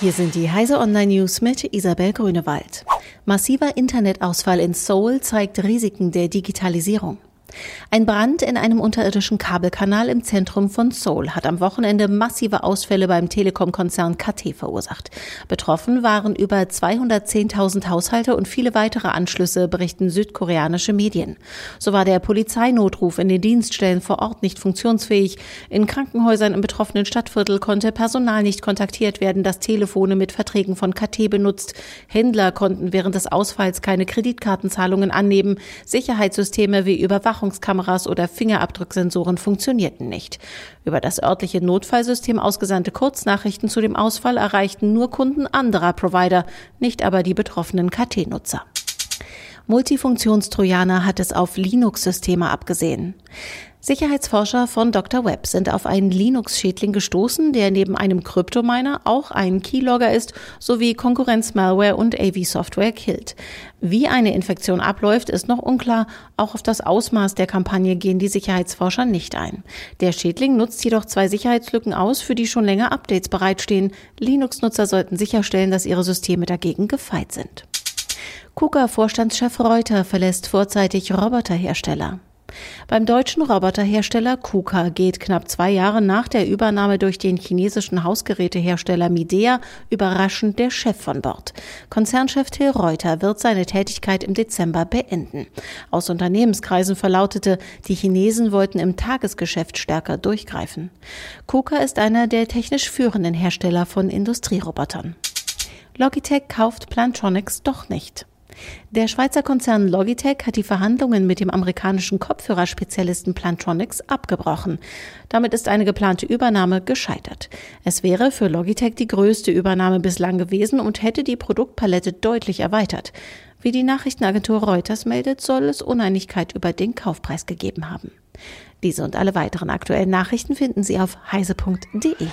Hier sind die Heise Online News mit Isabel Grünewald. Massiver Internetausfall in Seoul zeigt Risiken der Digitalisierung. Ein Brand in einem unterirdischen Kabelkanal im Zentrum von Seoul hat am Wochenende massive Ausfälle beim Telekom-Konzern KT verursacht. Betroffen waren über 210.000 Haushalte und viele weitere Anschlüsse, berichten südkoreanische Medien. So war der Polizeinotruf in den Dienststellen vor Ort nicht funktionsfähig. In Krankenhäusern im betroffenen Stadtviertel konnte Personal nicht kontaktiert werden, das Telefone mit Verträgen von KT benutzt. Händler konnten während des Ausfalls keine Kreditkartenzahlungen annehmen. Sicherheitssysteme wie Überwachung Überwachungskameras oder Fingerabdrucksensoren funktionierten nicht. Über das örtliche Notfallsystem ausgesandte Kurznachrichten zu dem Ausfall erreichten nur Kunden anderer Provider, nicht aber die betroffenen KT-Nutzer. Multifunktionstrojaner hat es auf Linux-Systeme abgesehen. Sicherheitsforscher von Dr. Web sind auf einen Linux-Schädling gestoßen, der neben einem Kryptominer auch ein Keylogger ist, sowie Konkurrenz-Malware und AV-Software killt. Wie eine Infektion abläuft, ist noch unklar. Auch auf das Ausmaß der Kampagne gehen die Sicherheitsforscher nicht ein. Der Schädling nutzt jedoch zwei Sicherheitslücken aus, für die schon länger Updates bereitstehen. Linux-Nutzer sollten sicherstellen, dass ihre Systeme dagegen gefeit sind. KUKA-Vorstandschef Reuter verlässt vorzeitig Roboterhersteller. Beim deutschen Roboterhersteller KUKA geht knapp zwei Jahre nach der Übernahme durch den chinesischen Hausgerätehersteller Midea überraschend der Chef von Bord. Konzernchef Till Reuter wird seine Tätigkeit im Dezember beenden. Aus Unternehmenskreisen verlautete, die Chinesen wollten im Tagesgeschäft stärker durchgreifen. KUKA ist einer der technisch führenden Hersteller von Industrierobotern. Logitech kauft Plantronics doch nicht. Der Schweizer Konzern Logitech hat die Verhandlungen mit dem amerikanischen Kopfhörerspezialisten Plantronics abgebrochen. Damit ist eine geplante Übernahme gescheitert. Es wäre für Logitech die größte Übernahme bislang gewesen und hätte die Produktpalette deutlich erweitert. Wie die Nachrichtenagentur Reuters meldet, soll es Uneinigkeit über den Kaufpreis gegeben haben. Diese und alle weiteren aktuellen Nachrichten finden Sie auf heise.de.